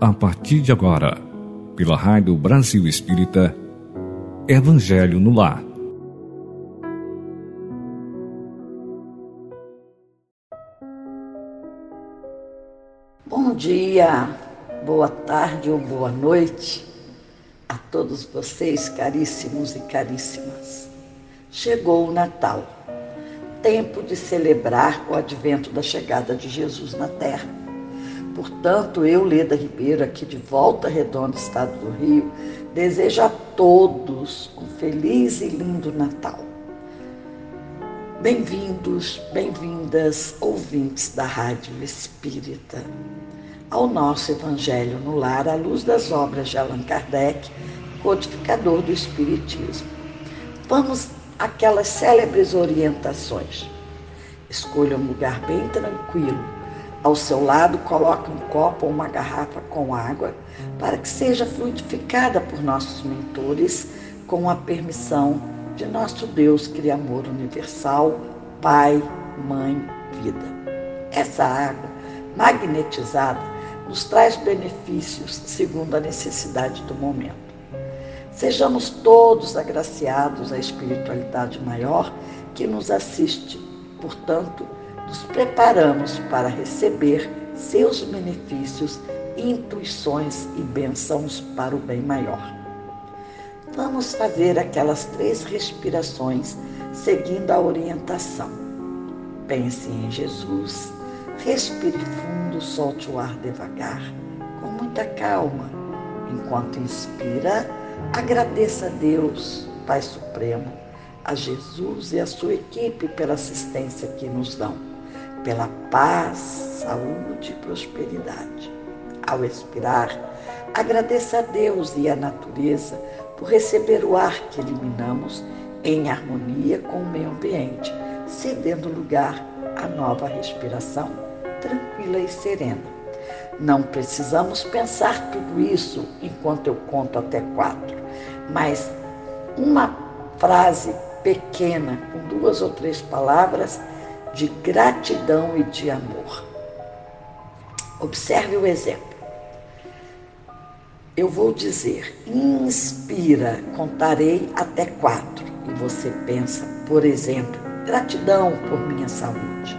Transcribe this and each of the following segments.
a partir de agora, pela Rádio Brasil Espírita, Evangelho no Lar. Bom dia, boa tarde ou boa noite a todos vocês, caríssimos e caríssimas. Chegou o Natal, tempo de celebrar o advento da chegada de Jesus na Terra. Portanto, eu, Leda Ribeiro, aqui de Volta Redonda, Estado do Rio, desejo a todos um feliz e lindo Natal. Bem-vindos, bem-vindas, ouvintes da Rádio Espírita ao nosso Evangelho no Lar, à luz das obras de Allan Kardec, codificador do Espiritismo. Vamos àquelas célebres orientações. Escolha um lugar bem tranquilo. Ao seu lado, coloque um copo ou uma garrafa com água para que seja fluidificada por nossos mentores com a permissão de nosso Deus, Criador universal, Pai, Mãe, Vida. Essa água magnetizada nos traz benefícios segundo a necessidade do momento. Sejamos todos agraciados à espiritualidade maior que nos assiste. Portanto, nos preparamos para receber seus benefícios, intuições e bênçãos para o bem maior. Vamos fazer aquelas três respirações seguindo a orientação. Pense em Jesus Respire fundo, solte o ar devagar, com muita calma. Enquanto inspira, agradeça a Deus, Pai Supremo, a Jesus e a sua equipe pela assistência que nos dão, pela paz, saúde e prosperidade. Ao expirar, agradeça a Deus e a natureza por receber o ar que eliminamos em harmonia com o meio ambiente, cedendo lugar à nova respiração tranquila e serena. Não precisamos pensar tudo isso enquanto eu conto até quatro, mas uma frase pequena, com duas ou três palavras, de gratidão e de amor. Observe o exemplo. Eu vou dizer, inspira, contarei até quatro. E você pensa, por exemplo, gratidão por minha saúde.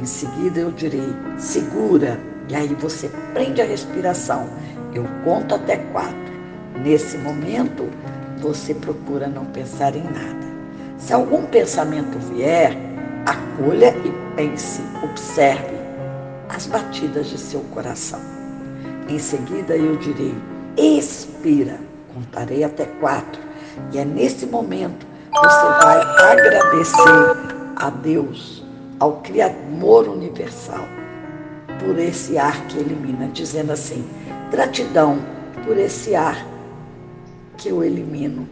Em seguida eu direi, segura, e aí você prende a respiração. Eu conto até quatro. Nesse momento, você procura não pensar em nada. Se algum pensamento vier, acolha e pense, observe as batidas de seu coração. Em seguida eu direi, expira, contarei até quatro. E é nesse momento você vai agradecer a Deus ao Criador universal por esse ar que elimina, dizendo assim: gratidão por esse ar que eu elimino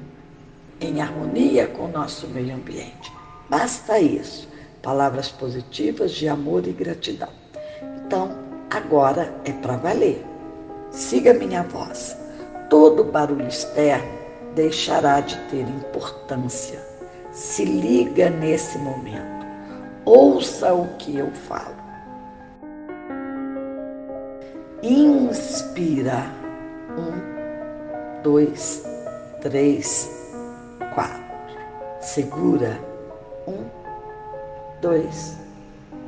em harmonia com o nosso meio ambiente. Basta isso, palavras positivas de amor e gratidão. Então, agora é para valer. Siga minha voz. Todo barulho externo deixará de ter importância. Se liga nesse momento ouça o que eu falo. Inspira. Um, dois, três, quatro. Segura. Um, dois,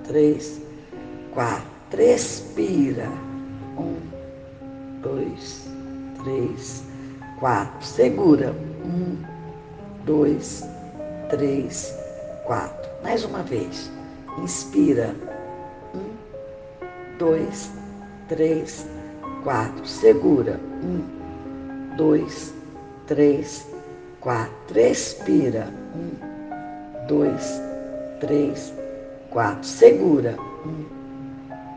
três, quatro. Respira. Um, dois, três, quatro. Segura. Um, dois, três, quatro. Mais uma vez. Inspira. Um, dois, três, quatro. Segura. Um, dois, três, quatro. Respira. Um, dois, três, quatro. Segura. Um,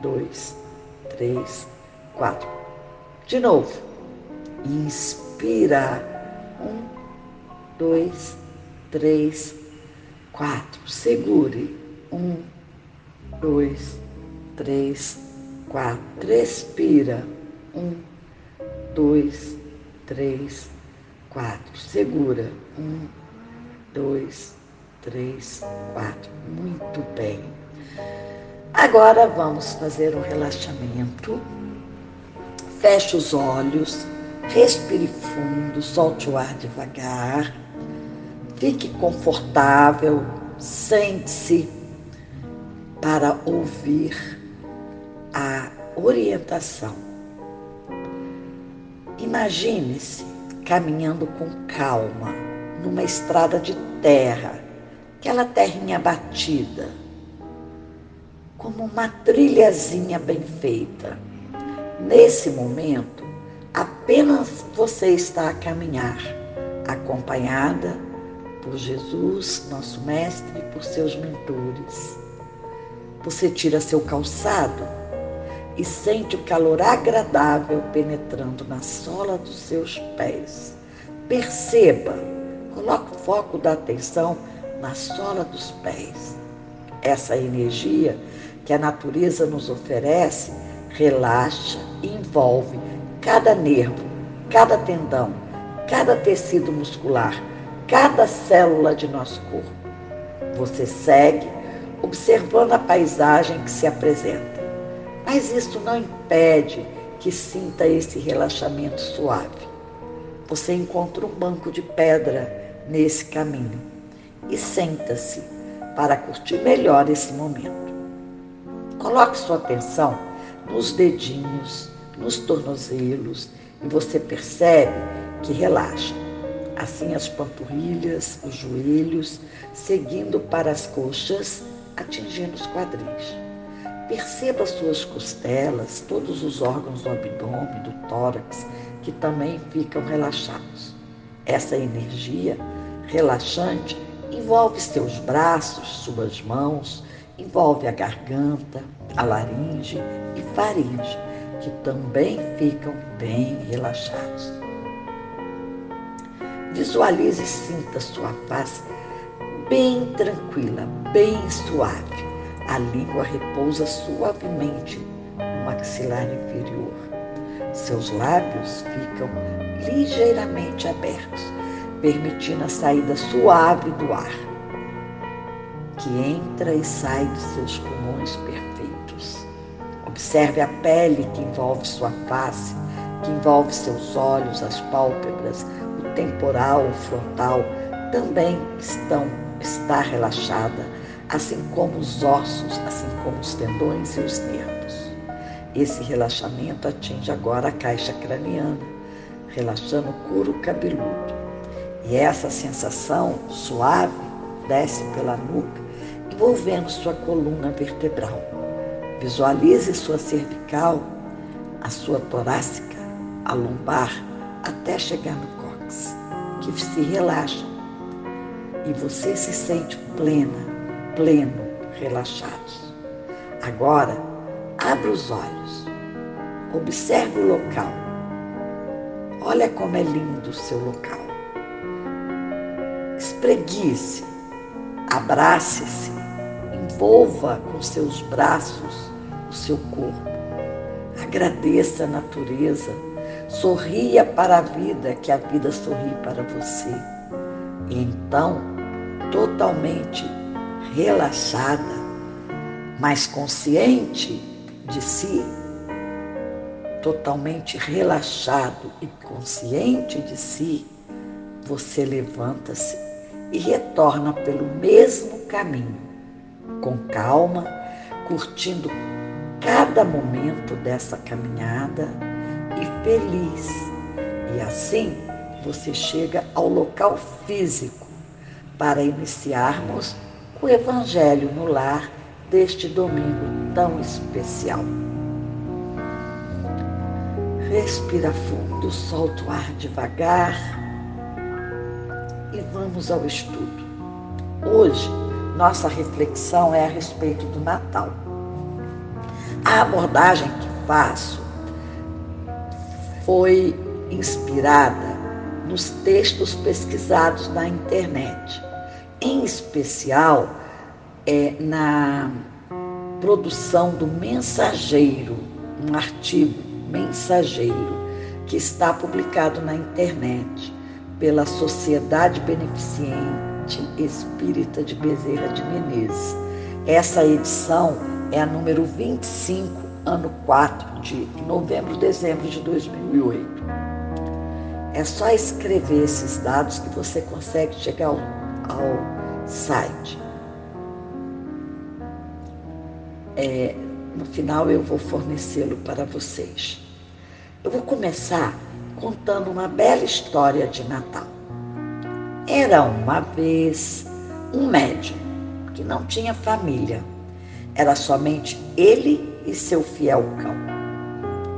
dois, três, quatro. De novo. Inspira. Um, dois, três, quatro. Segure. Um, dois, três, quatro. Respira. Um, dois, três, quatro. Segura. Um, dois, três, quatro. Muito bem. Agora vamos fazer um relaxamento. feche os olhos, respire fundo, solte o ar devagar, fique confortável, sente-se para ouvir a orientação. Imagine-se caminhando com calma numa estrada de terra, aquela terrinha batida, como uma trilhazinha bem feita. Nesse momento, apenas você está a caminhar, acompanhada por Jesus, nosso Mestre, e por seus mentores. Você tira seu calçado e sente o calor agradável penetrando na sola dos seus pés. Perceba, coloque o foco da atenção na sola dos pés. Essa energia que a natureza nos oferece relaxa e envolve cada nervo, cada tendão, cada tecido muscular, cada célula de nosso corpo. Você segue observando a paisagem que se apresenta. Mas isso não impede que sinta esse relaxamento suave. Você encontra um banco de pedra nesse caminho e senta-se para curtir melhor esse momento. Coloque sua atenção nos dedinhos, nos tornozelos e você percebe que relaxa. Assim as panturrilhas, os joelhos, seguindo para as coxas atingindo os quadris. Perceba suas costelas, todos os órgãos do abdômen, do tórax, que também ficam relaxados. Essa energia relaxante envolve seus braços, suas mãos, envolve a garganta, a laringe e faringe, que também ficam bem relaxados. Visualize e sinta sua face bem tranquila, bem suave. A língua repousa suavemente no maxilar inferior. Seus lábios ficam ligeiramente abertos, permitindo a saída suave do ar, que entra e sai de seus pulmões perfeitos. Observe a pele que envolve sua face, que envolve seus olhos, as pálpebras, o temporal, o frontal, também estão está relaxada, assim como os ossos, assim como os tendões e os nervos. Esse relaxamento atinge agora a caixa craniana, relaxando o couro cabeludo. E essa sensação suave desce pela nuca, envolvendo sua coluna vertebral. Visualize sua cervical, a sua torácica, a lombar, até chegar no cóccix, que se relaxa e você se sente plena, pleno, relaxado. Agora, abra os olhos, observe o local. Olha como é lindo o seu local. Espreguice, abrace-se, envolva com seus braços o seu corpo. Agradeça a natureza, sorria para a vida, que a vida sorri para você. E então, totalmente relaxada, mas consciente de si, totalmente relaxado e consciente de si, você levanta-se e retorna pelo mesmo caminho, com calma, curtindo cada momento dessa caminhada e feliz. E assim você chega ao local físico para iniciarmos o Evangelho no lar deste domingo tão especial. Respira fundo, solta o ar devagar e vamos ao estudo. Hoje, nossa reflexão é a respeito do Natal. A abordagem que faço foi inspirada nos textos pesquisados na internet, em especial é, na produção do Mensageiro, um artigo mensageiro que está publicado na internet pela Sociedade Beneficente Espírita de Bezerra de Menezes. Essa edição é a número 25 ano 4 de novembro, dezembro de 2008. É só escrever esses dados que você consegue chegar ao, ao site. É, no final eu vou fornecê-lo para vocês. Eu vou começar contando uma bela história de Natal. Era uma vez um médium que não tinha família. Era somente ele e seu fiel cão.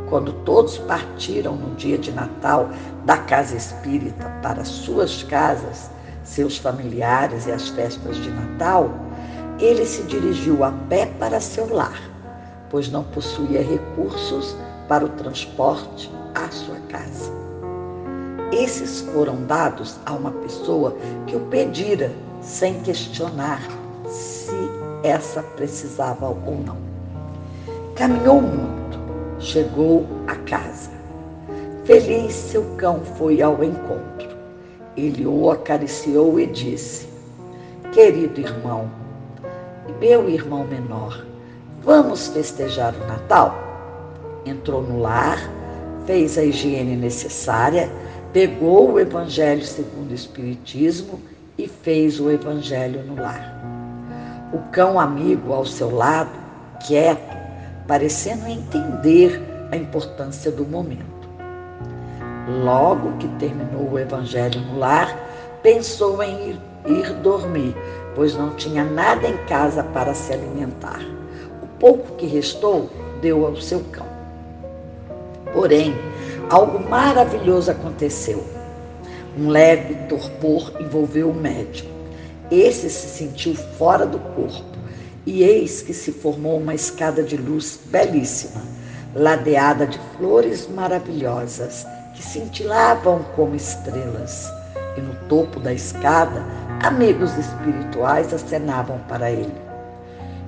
Quando todos partiram no dia de Natal da casa espírita para suas casas, seus familiares e as festas de Natal, ele se dirigiu a pé para seu lar, pois não possuía recursos para o transporte à sua casa. Esses foram dados a uma pessoa que o pedira sem questionar se essa precisava ou não. Caminhou muito, chegou a casa. Feliz seu cão foi ao encontro. Ele o acariciou e disse: Querido irmão, meu irmão menor, vamos festejar o Natal? Entrou no lar, fez a higiene necessária, pegou o Evangelho segundo o Espiritismo e fez o Evangelho no lar. O cão amigo ao seu lado, quieto, parecendo entender a importância do momento. Logo que terminou o Evangelho no lar, pensou em ir, ir dormir, pois não tinha nada em casa para se alimentar. O pouco que restou deu ao seu cão. Porém, algo maravilhoso aconteceu. Um leve torpor envolveu o médico. Esse se sentiu fora do corpo e eis que se formou uma escada de luz belíssima, ladeada de flores maravilhosas que cintilavam como estrelas. E no topo da escada, amigos espirituais acenavam para ele.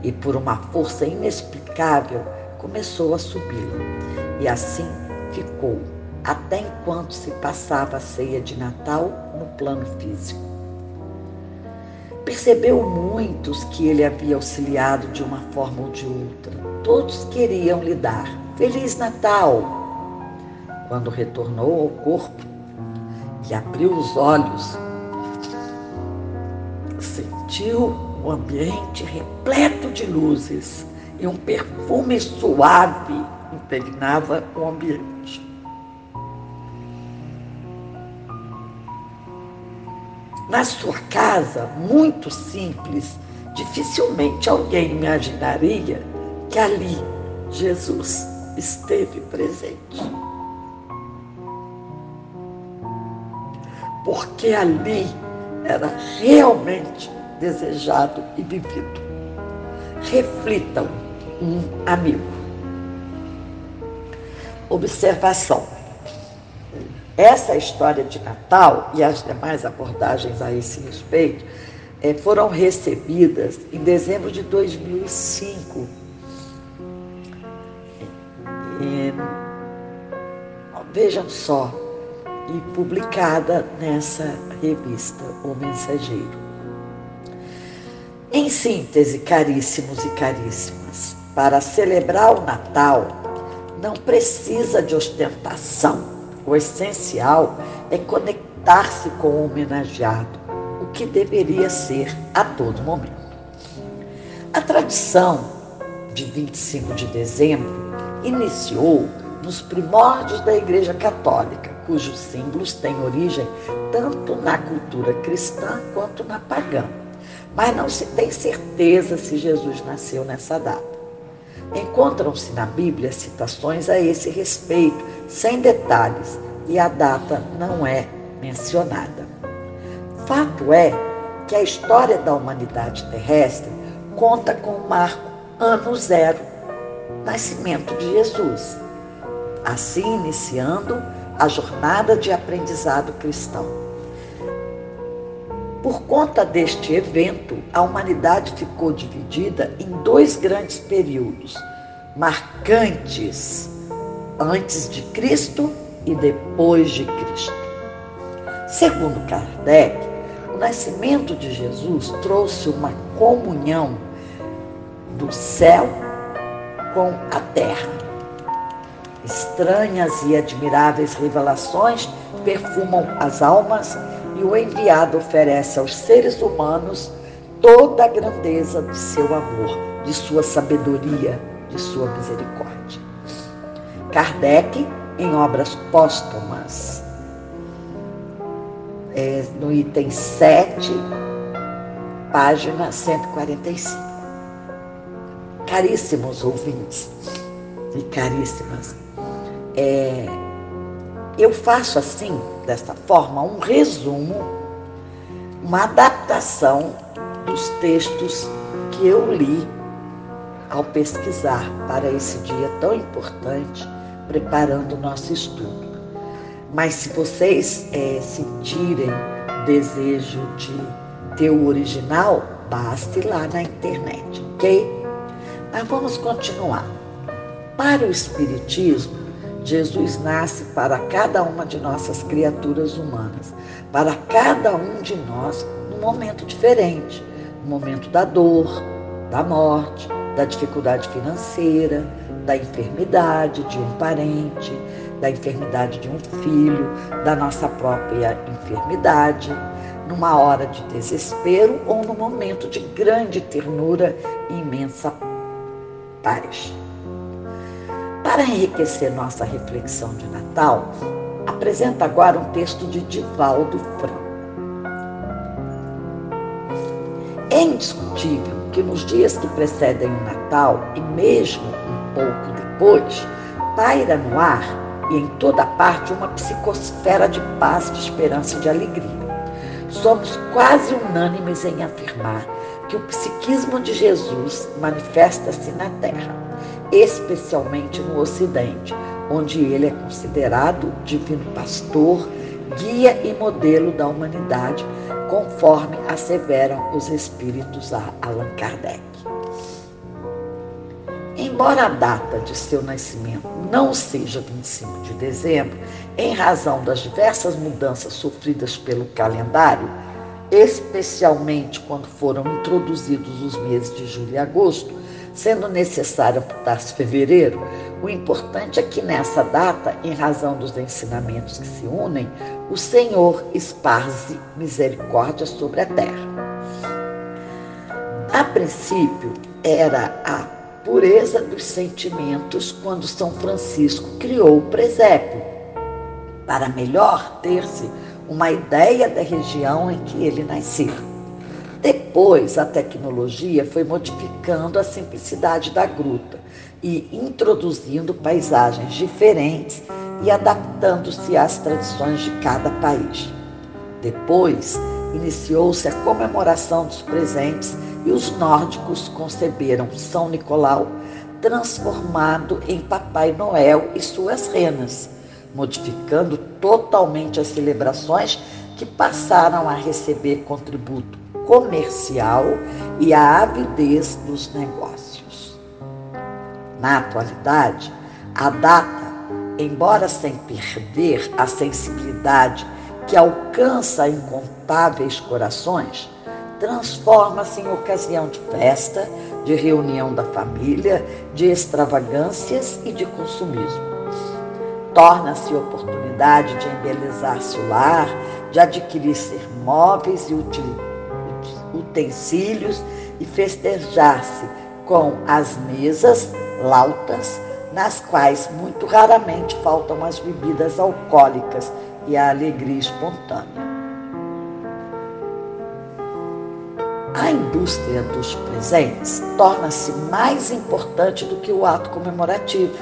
E por uma força inexplicável, começou a subi-la. E assim ficou, até enquanto se passava a ceia de Natal no plano físico. Percebeu muitos que ele havia auxiliado de uma forma ou de outra. Todos queriam lhe dar Feliz Natal. Quando retornou ao corpo e abriu os olhos, sentiu o ambiente repleto de luzes e um perfume suave impregnava o ambiente. na sua casa, muito simples, dificilmente alguém imaginaria que ali Jesus esteve presente. Porque ali era realmente desejado e vivido. Reflitam um amigo. Observação. Essa história de Natal e as demais abordagens a esse respeito é, foram recebidas em dezembro de 2005. E, vejam só, e publicada nessa revista O Mensageiro. Em síntese, caríssimos e caríssimas, para celebrar o Natal não precisa de ostentação o essencial é conectar-se com o homenageado, o que deveria ser a todo momento. A tradição de 25 de dezembro iniciou nos primórdios da Igreja Católica, cujos símbolos têm origem tanto na cultura cristã quanto na pagã. Mas não se tem certeza se Jesus nasceu nessa data. Encontram-se na Bíblia citações a esse respeito, sem detalhes, e a data não é mencionada. Fato é que a história da humanidade terrestre conta com o marco ano zero, nascimento de Jesus, assim iniciando a jornada de aprendizado cristão. Por conta deste evento, a humanidade ficou dividida em dois grandes períodos, marcantes antes de Cristo e depois de Cristo. Segundo Kardec, o nascimento de Jesus trouxe uma comunhão do céu com a terra. Estranhas e admiráveis revelações perfumam as almas e o enviado oferece aos seres humanos toda a grandeza de seu amor, de sua sabedoria, de sua misericórdia. Kardec, em obras póstumas, é, no item 7, página 145. Caríssimos ouvintes e caríssimas, é, eu faço assim, desta forma, um resumo, uma adaptação dos textos que eu li ao pesquisar para esse dia tão importante, preparando o nosso estudo. Mas se vocês é, sentirem desejo de ter o original, baste lá na internet, ok? Mas vamos continuar. Para o Espiritismo, Jesus nasce para cada uma de nossas criaturas humanas, para cada um de nós num momento diferente, no momento da dor, da morte, da dificuldade financeira, da enfermidade de um parente, da enfermidade de um filho, da nossa própria enfermidade, numa hora de desespero ou no momento de grande ternura e imensa paz. Para enriquecer nossa reflexão de Natal, apresento agora um texto de Divaldo Franco. É indiscutível que nos dias que precedem o Natal e mesmo um pouco depois, paira no ar e em toda parte uma psicosfera de paz, de esperança e de alegria. Somos quase unânimes em afirmar que o psiquismo de Jesus manifesta-se na Terra, especialmente no Ocidente, onde ele é considerado divino pastor, guia e modelo da humanidade, conforme asseveram os espíritos a Allan Kardec. Embora a data de seu nascimento não seja 25 de dezembro, em razão das diversas mudanças sofridas pelo calendário, especialmente quando foram introduzidos os meses de julho e agosto, sendo necessário amputar-se fevereiro, o importante é que nessa data, em razão dos ensinamentos que se unem, o Senhor esparze misericórdia sobre a terra. A princípio, era a pureza dos sentimentos quando São Francisco criou o presépio, para melhor ter-se uma ideia da região em que ele nasceu. Depois, a tecnologia foi modificando a simplicidade da gruta e introduzindo paisagens diferentes e adaptando-se às tradições de cada país. Depois, iniciou-se a comemoração dos presentes e os nórdicos conceberam São Nicolau transformado em Papai Noel e suas renas, modificando totalmente as celebrações que passaram a receber contributo comercial e a avidez dos negócios. Na atualidade, a data, embora sem perder a sensibilidade que alcança incontáveis corações, transforma-se em ocasião de festa, de reunião da família, de extravagâncias e de consumismo. Torna-se oportunidade de embelezar-se o lar, de adquirir-se móveis e utilidades utensílios e festejar-se com as mesas lautas, nas quais muito raramente faltam as bebidas alcoólicas e a alegria espontânea. A indústria dos presentes torna-se mais importante do que o ato comemorativo,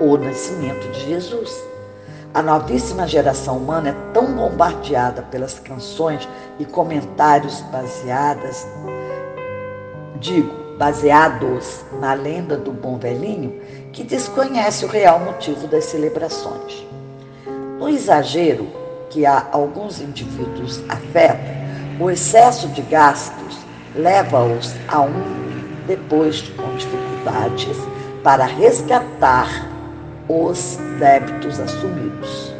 o nascimento de Jesus. A novíssima geração humana é tão bombardeada pelas canções e comentários baseadas, digo, baseados na lenda do bom velhinho, que desconhece o real motivo das celebrações. No exagero que há alguns indivíduos afeta, o excesso de gastos leva-os a um depois com dificuldades para resgatar os débitos assumidos.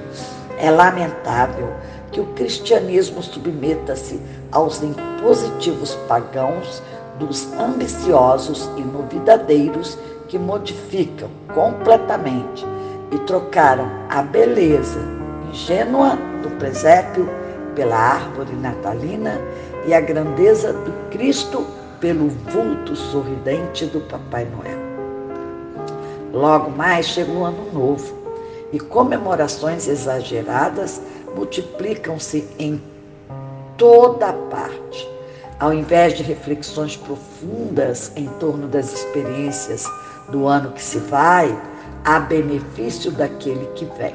É lamentável que o cristianismo submeta-se aos impositivos pagãos dos ambiciosos e novidadeiros que modificam completamente e trocaram a beleza ingênua do presépio pela árvore natalina e a grandeza do Cristo pelo vulto sorridente do Papai Noel. Logo mais chega o Ano Novo e comemorações exageradas multiplicam-se em toda parte. Ao invés de reflexões profundas em torno das experiências do ano que se vai, a benefício daquele que vem.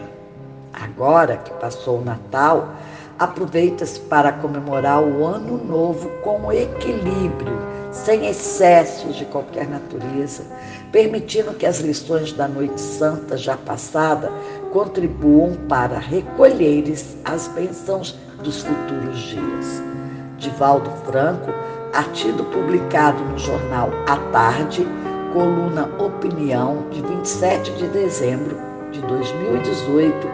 Agora que passou o Natal, aproveita-se para comemorar o Ano Novo com equilíbrio, sem excessos de qualquer natureza, permitindo que as lições da Noite Santa já passada contribuam para recolheres as bênçãos dos futuros dias. Divaldo Franco, artigo publicado no jornal A Tarde, coluna Opinião, de 27 de dezembro de 2018,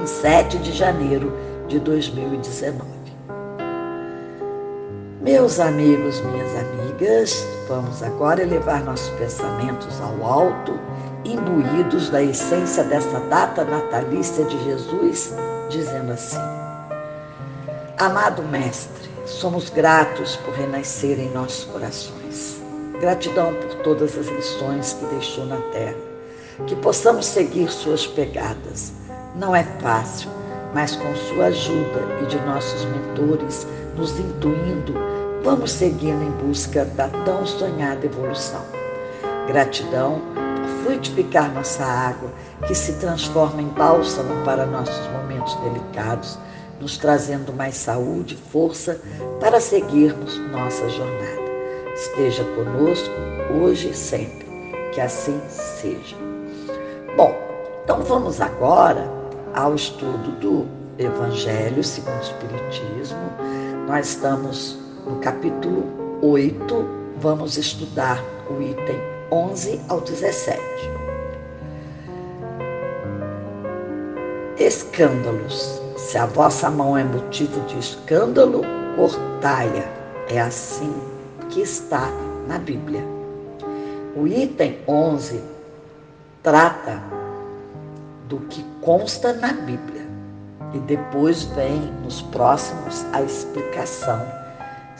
em 7 de janeiro de 2019. Meus amigos, minhas amigas, vamos agora elevar nossos pensamentos ao alto, imbuídos da essência dessa data natalícia de Jesus, dizendo assim: Amado Mestre, somos gratos por renascer em nossos corações. Gratidão por todas as lições que deixou na terra. Que possamos seguir suas pegadas. Não é fácil, mas com sua ajuda e de nossos mentores nos intuindo, vamos seguindo em busca da tão sonhada evolução. Gratidão por frutificar nossa água, que se transforma em bálsamo para nossos momentos delicados, nos trazendo mais saúde e força para seguirmos nossa jornada esteja conosco hoje e sempre. Que assim seja. Bom, então vamos agora ao estudo do Evangelho segundo o Espiritismo. Nós estamos no capítulo 8, vamos estudar o item 11 ao 17. Escândalos. Se a vossa mão é motivo de escândalo, cortai-a. É assim que está na Bíblia. O item 11 trata do que consta na Bíblia e depois vem nos próximos a explicação,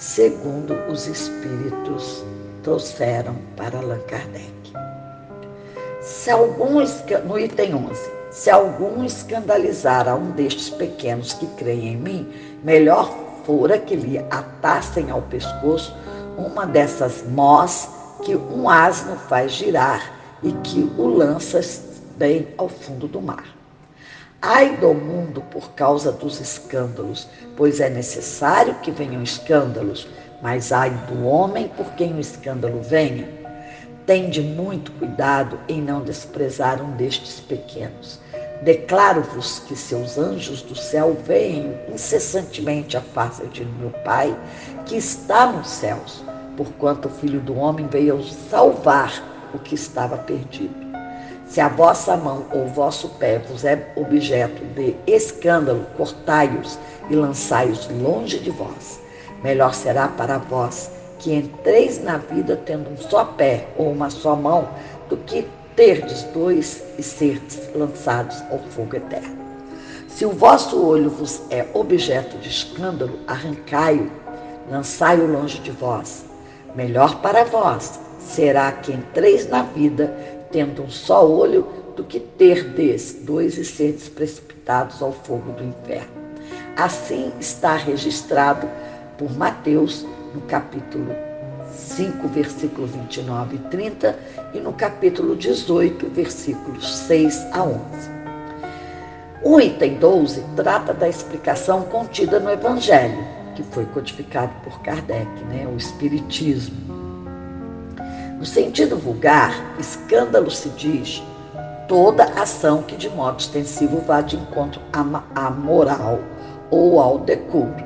segundo os espíritos trouxeram para Allan Kardec. Se algum, no item 11, se algum escandalizar a um destes pequenos que creem em mim, melhor fora que lhe atassem ao pescoço uma dessas mós que um asno faz girar e que o lança bem ao fundo do mar. Ai do mundo por causa dos escândalos, pois é necessário que venham escândalos, mas ai do homem por quem o escândalo venha. Tende muito cuidado em não desprezar um destes pequenos. Declaro-vos que seus anjos do céu veem incessantemente a face de meu Pai, que está nos céus porquanto o Filho do Homem veio salvar o que estava perdido. Se a vossa mão ou vosso pé vos é objeto de escândalo, cortai-os e lançai-os longe de vós. Melhor será para vós que entreis na vida tendo um só pé ou uma só mão, do que terdes dois e serdes lançados ao fogo eterno. Se o vosso olho vos é objeto de escândalo, arrancai-o, lançai-o longe de vós. Melhor para vós será que entreis na vida tendo um só olho do que terdes dois e serdes precipitados ao fogo do inferno. Assim está registrado por Mateus no capítulo 5, versículo 29 e 30 e no capítulo 18, versículos 6 a 11. O item 12 trata da explicação contida no Evangelho que foi codificado por Kardec, né, o Espiritismo. No sentido vulgar, escândalo se diz toda ação que de modo extensivo vá de encontro à moral ou ao decoro.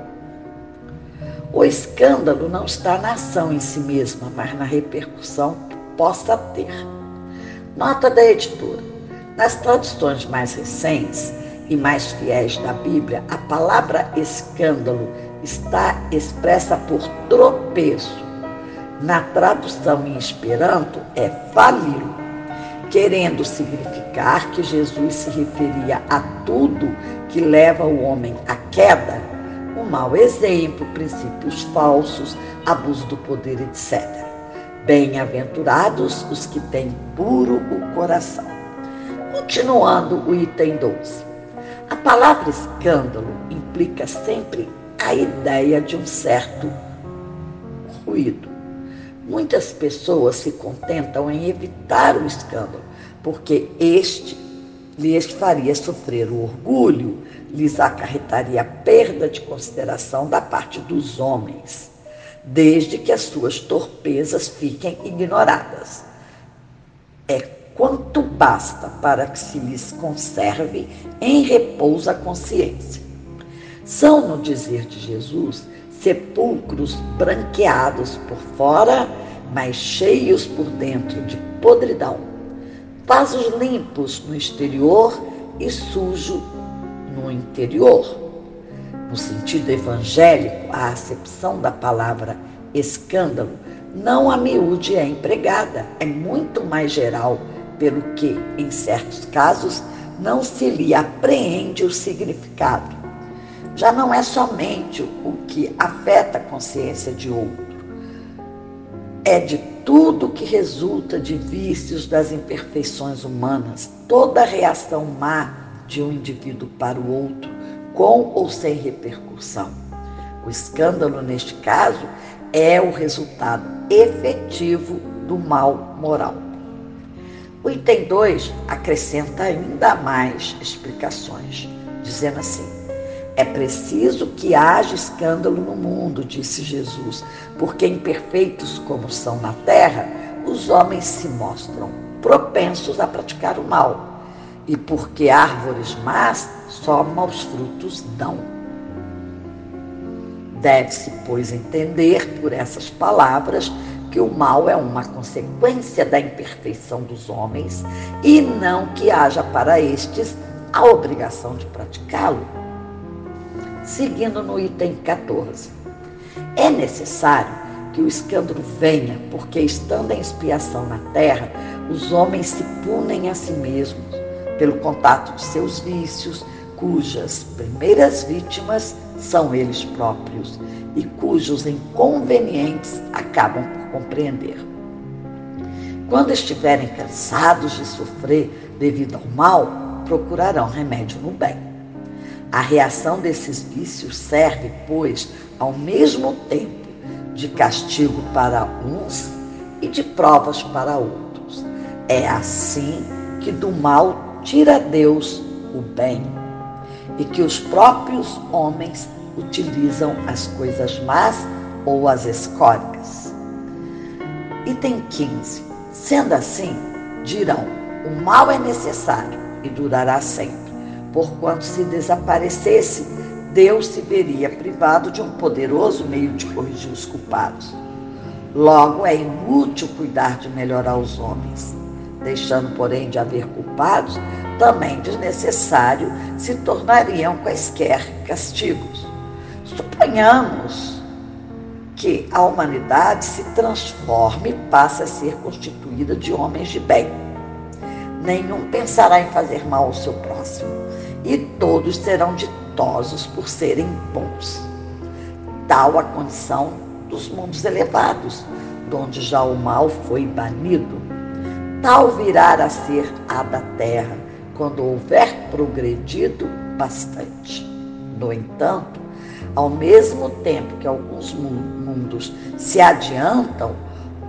O escândalo não está na ação em si mesma, mas na repercussão que possa ter. Nota da editora: nas traduções mais recentes e mais fiéis da Bíblia, a palavra escândalo está expressa por tropeço. Na tradução em esperanto, é falilo, querendo significar que Jesus se referia a tudo que leva o homem à queda, o mau exemplo, princípios falsos, abuso do poder, etc. Bem-aventurados os que têm puro o coração. Continuando o item 12. A palavra escândalo implica sempre a ideia de um certo ruído. Muitas pessoas se contentam em evitar o escândalo, porque este lhes faria sofrer o orgulho, lhes acarretaria perda de consideração da parte dos homens, desde que as suas torpezas fiquem ignoradas. É quanto basta para que se lhes conserve em repouso a consciência. São, no dizer de Jesus, sepulcros branqueados por fora, mas cheios por dentro de podridão. Vasos limpos no exterior e sujo no interior. No sentido evangélico, a acepção da palavra escândalo não a miúde é empregada, é muito mais geral, pelo que, em certos casos, não se lhe apreende o significado já não é somente o que afeta a consciência de outro, é de tudo que resulta de vícios das imperfeições humanas, toda reação má de um indivíduo para o outro, com ou sem repercussão. O escândalo, neste caso, é o resultado efetivo do mal moral. O item 2 acrescenta ainda mais explicações, dizendo assim: é preciso que haja escândalo no mundo, disse Jesus, porque imperfeitos como são na terra, os homens se mostram propensos a praticar o mal, e porque árvores más só maus frutos dão. Deve-se, pois, entender por essas palavras que o mal é uma consequência da imperfeição dos homens e não que haja para estes a obrigação de praticá-lo seguindo no item 14. É necessário que o escândalo venha, porque estando em expiação na terra, os homens se punem a si mesmos pelo contato de seus vícios, cujas primeiras vítimas são eles próprios e cujos inconvenientes acabam por compreender. Quando estiverem cansados de sofrer devido ao mal, procurarão remédio no bem. A reação desses vícios serve, pois, ao mesmo tempo de castigo para uns e de provas para outros. É assim que do mal tira Deus o bem e que os próprios homens utilizam as coisas más ou as escórias. Item 15. Sendo assim, dirão: o mal é necessário e durará sempre porquanto se desaparecesse, Deus se veria privado de um poderoso meio de corrigir os culpados. Logo, é inútil cuidar de melhorar os homens. Deixando, porém, de haver culpados, também desnecessário se tornariam quaisquer castigos. Suponhamos que a humanidade se transforme e passe a ser constituída de homens de bem. Nenhum pensará em fazer mal ao seu próximo e todos serão ditosos por serem bons. Tal a condição dos mundos elevados, donde já o mal foi banido. Tal virá a ser a da terra, quando houver progredido bastante. No entanto, ao mesmo tempo que alguns mundos se adiantam,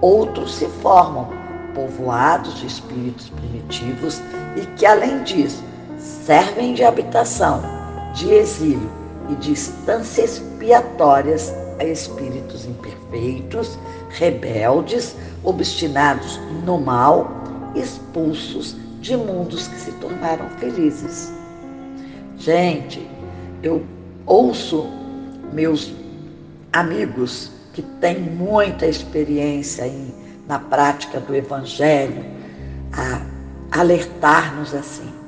outros se formam, povoados de espíritos primitivos e que, além disso, servem de habitação, de exílio e de instâncias expiatórias a espíritos imperfeitos, rebeldes, obstinados no mal, expulsos de mundos que se tornaram felizes. Gente, eu ouço meus amigos que têm muita experiência em, na prática do Evangelho a alertar-nos assim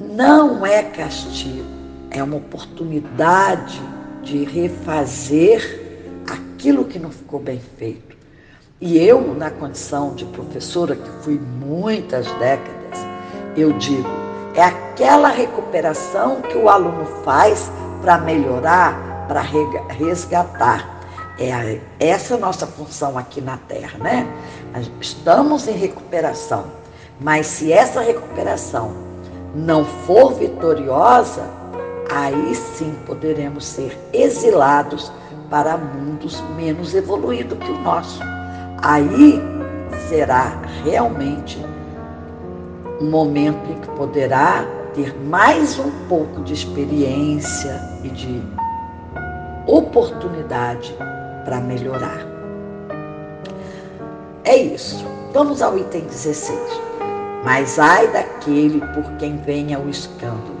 não é castigo, é uma oportunidade de refazer aquilo que não ficou bem feito. E eu, na condição de professora, que fui muitas décadas, eu digo, é aquela recuperação que o aluno faz para melhorar, para resgatar. É essa é a nossa função aqui na Terra, né? Estamos em recuperação, mas se essa recuperação não for vitoriosa, aí sim poderemos ser exilados para mundos menos evoluídos que o nosso. Aí será realmente um momento em que poderá ter mais um pouco de experiência e de oportunidade para melhorar. É isso. Vamos ao item 16. Mas ai daquele por quem venha o escândalo.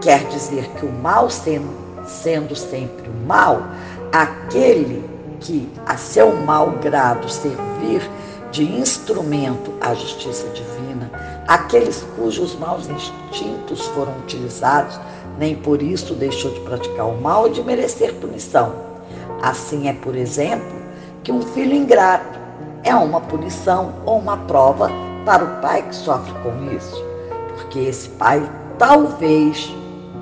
Quer dizer que o mal sendo, sendo sempre o mal, aquele que a seu mal grado servir de instrumento à justiça divina, aqueles cujos maus instintos foram utilizados, nem por isso deixou de praticar o mal e de merecer punição. Assim é, por exemplo, que um filho ingrato é uma punição ou uma prova para o pai que sofre com isso, porque esse pai talvez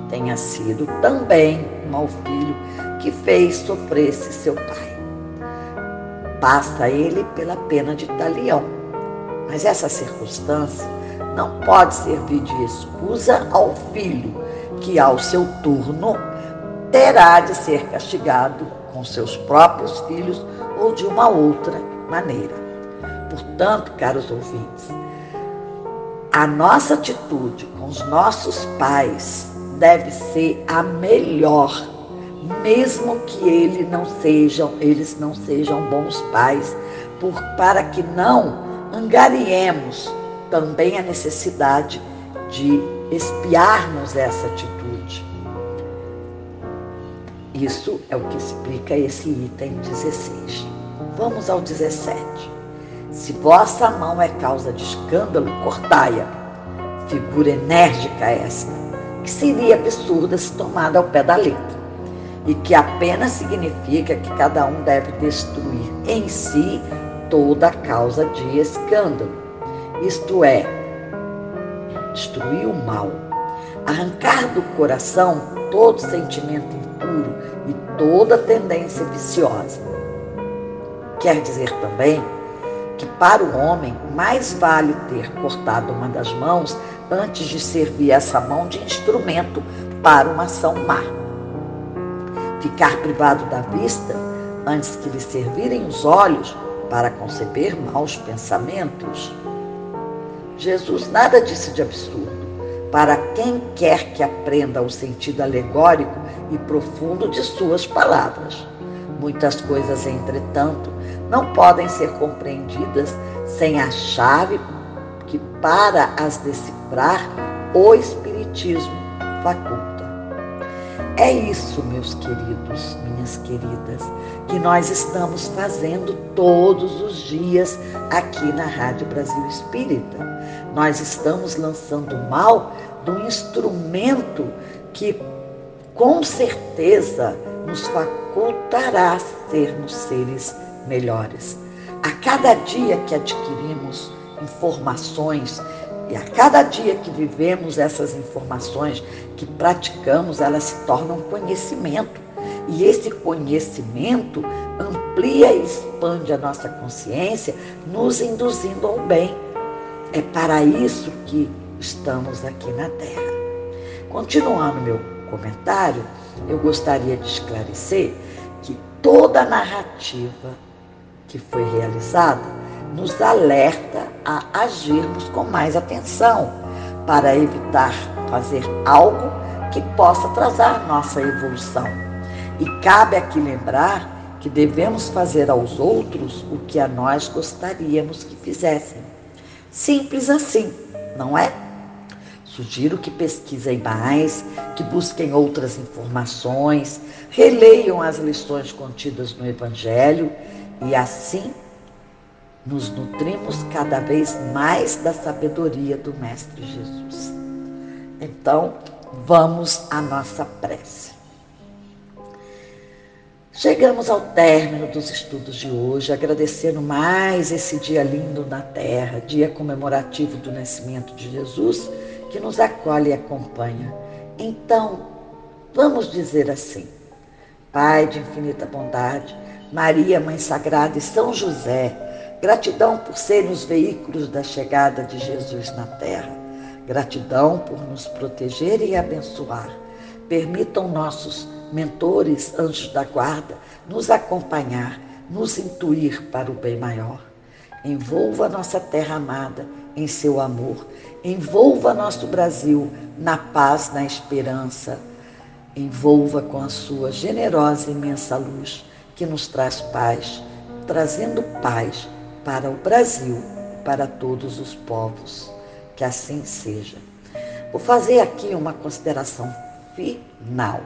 tenha sido também um mau filho que fez sofresse seu pai. Passa ele pela pena de talião. Mas essa circunstância não pode servir de excusa ao filho, que ao seu turno terá de ser castigado com seus próprios filhos ou de uma outra maneira. Portanto, caros ouvintes, a nossa atitude com os nossos pais deve ser a melhor mesmo que ele não sejam, eles não sejam bons pais, por, para que não angariemos também a necessidade de espiarmos essa atitude. Isso é o que explica esse item 16. Vamos ao 17. Se vossa mão é causa de escândalo, cortai-a. Figura enérgica esta, que seria absurda se tomada ao pé da letra e que apenas significa que cada um deve destruir em si toda causa de escândalo, isto é, destruir o mal, arrancar do coração todo sentimento impuro e toda tendência viciosa. Quer dizer também que para o homem mais vale ter cortado uma das mãos antes de servir essa mão de instrumento para uma ação má ficar privado da vista antes que lhe servirem os olhos para conceber maus pensamentos? Jesus nada disse de absurdo. Para quem quer que aprenda o sentido alegórico e profundo de suas palavras. Muitas coisas, entretanto, não podem ser compreendidas sem a chave que, para as decifrar, o Espiritismo faculta. É isso, meus queridos, minhas queridas, que nós estamos fazendo todos os dias aqui na Rádio Brasil Espírita. Nós estamos lançando mal do instrumento que com certeza nos facultará sermos seres melhores. A cada dia que adquirimos informações e a cada dia que vivemos essas informações, que praticamos, elas se tornam conhecimento. E esse conhecimento amplia e expande a nossa consciência, nos induzindo ao bem. É para isso que estamos aqui na Terra. Continuando meu comentário, eu gostaria de esclarecer que toda narrativa que foi realizada nos alerta a agirmos com mais atenção para evitar fazer algo que possa atrasar nossa evolução. E cabe aqui lembrar que devemos fazer aos outros o que a nós gostaríamos que fizessem. Simples assim, não é? Sugiro que pesquisem mais, que busquem outras informações, releiam as lições contidas no Evangelho e assim nos nutrimos cada vez mais da sabedoria do Mestre Jesus. Então, vamos à nossa prece. Chegamos ao término dos estudos de hoje, agradecendo mais esse dia lindo na Terra, dia comemorativo do nascimento de Jesus, que nos acolhe e acompanha. Então, vamos dizer assim: Pai de infinita bondade, Maria, Mãe Sagrada e São José, gratidão por serem os veículos da chegada de Jesus na Terra, gratidão por nos proteger e abençoar. Permitam nossos mentores, anjos da guarda, nos acompanhar, nos intuir para o bem maior. Envolva nossa terra amada em seu amor, envolva nosso Brasil na paz, na esperança, envolva com a sua generosa e imensa luz que nos traz paz, trazendo paz para o Brasil, para todos os povos. Que assim seja. Vou fazer aqui uma consideração final.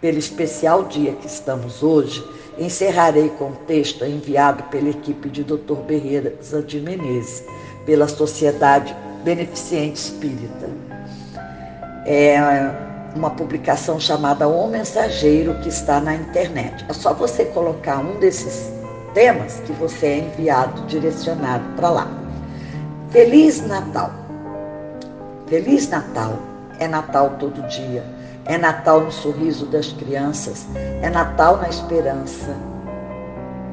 Pelo especial dia que estamos hoje, encerrarei com o texto enviado pela equipe de Dr. Berreza de Menezes, pela Sociedade Beneficente Espírita. É uma publicação chamada O Mensageiro que está na internet. É só você colocar um desses temas que você é enviado, direcionado para lá. Feliz Natal. Feliz Natal. É Natal todo dia é Natal no sorriso das crianças, é Natal na esperança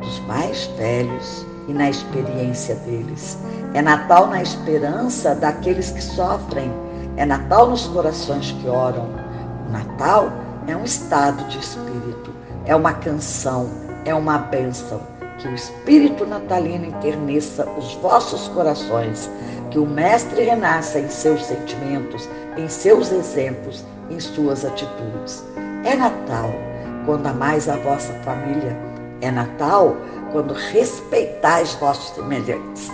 dos mais velhos e na experiência deles. É Natal na esperança daqueles que sofrem, é Natal nos corações que oram. Natal é um estado de espírito, é uma canção, é uma bênção. Que o espírito natalino enterneça os vossos corações, que o Mestre renasça em seus sentimentos, em seus exemplos em suas atitudes. É Natal quando amais a vossa família. É Natal quando respeitais vossos semelhantes.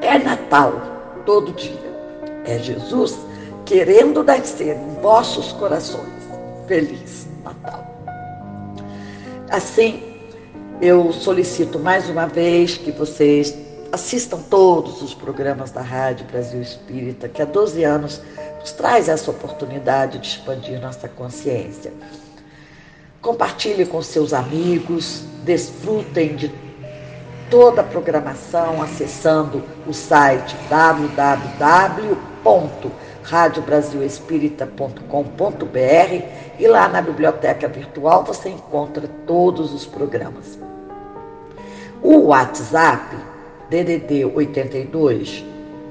É Natal todo dia. É Jesus querendo nascer em vossos corações. Feliz Natal. Assim, eu solicito mais uma vez que vocês assistam todos os programas da Rádio Brasil Espírita, que há 12 anos nos traz essa oportunidade de expandir nossa consciência. Compartilhe com seus amigos, desfrutem de toda a programação acessando o site www.radiobrasilespírita.com.br e lá na biblioteca virtual você encontra todos os programas. O WhatsApp DDD 82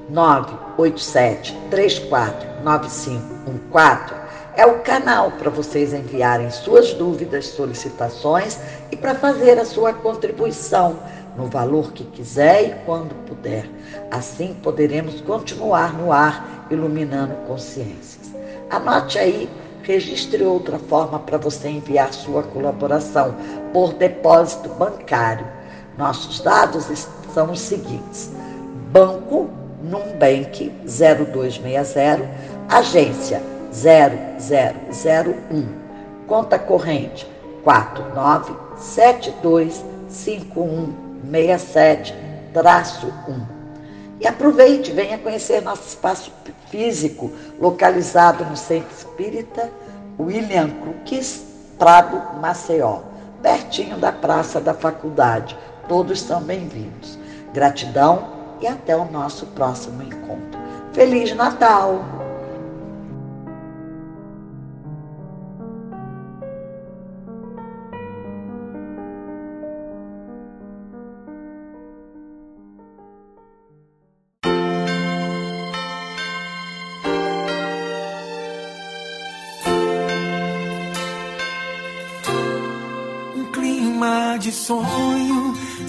987 34 9514 é o canal para vocês enviarem suas dúvidas, solicitações e para fazer a sua contribuição no valor que quiser e quando puder. Assim poderemos continuar no ar iluminando consciências. Anote aí, registre outra forma para você enviar sua colaboração por depósito bancário. Nossos dados são os seguintes: Banco Numbank 0260, agência 0001, conta corrente 49725167-1. E aproveite, venha conhecer nosso espaço físico, localizado no Centro Espírita William Crookes, Prado, Maceió, pertinho da Praça da Faculdade. Todos são bem-vindos. Gratidão e até o nosso próximo encontro. Feliz Natal!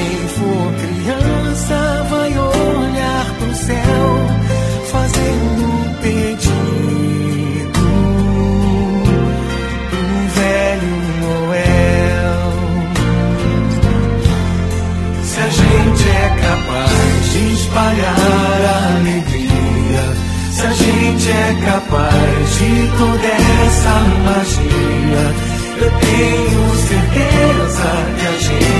Quem for criança vai olhar pro céu, fazendo um pedido pro velho Noel. gente é capaz de espalhar a alegria, se a gente é capaz de toda essa magia, eu tenho certeza que a gente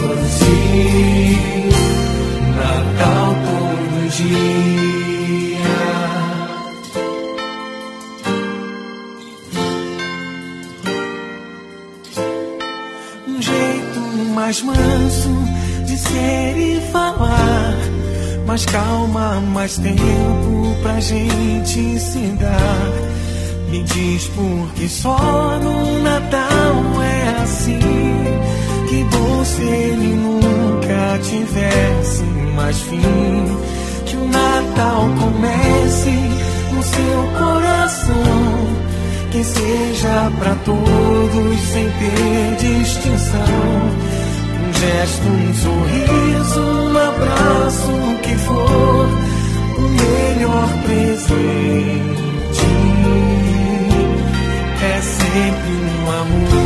Mais calma, mais tempo pra gente se dar. Me diz por que só no Natal é assim. Que bom se ele nunca tivesse mais fim. Que o Natal comece no seu coração. Que seja para todos sem ter distinção gesto, um sorriso, um abraço, o que for, o melhor presente é sempre um amor.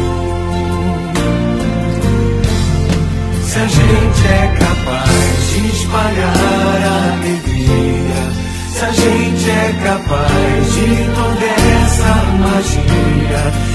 Se a gente é capaz de espalhar a alegria, se a gente é capaz de toda essa magia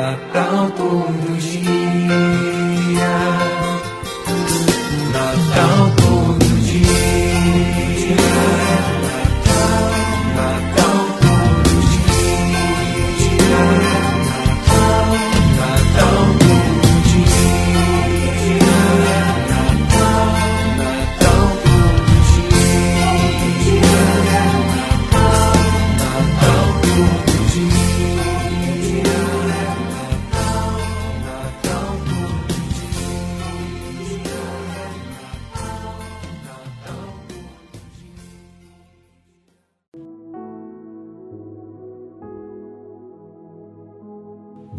Natal todo dia,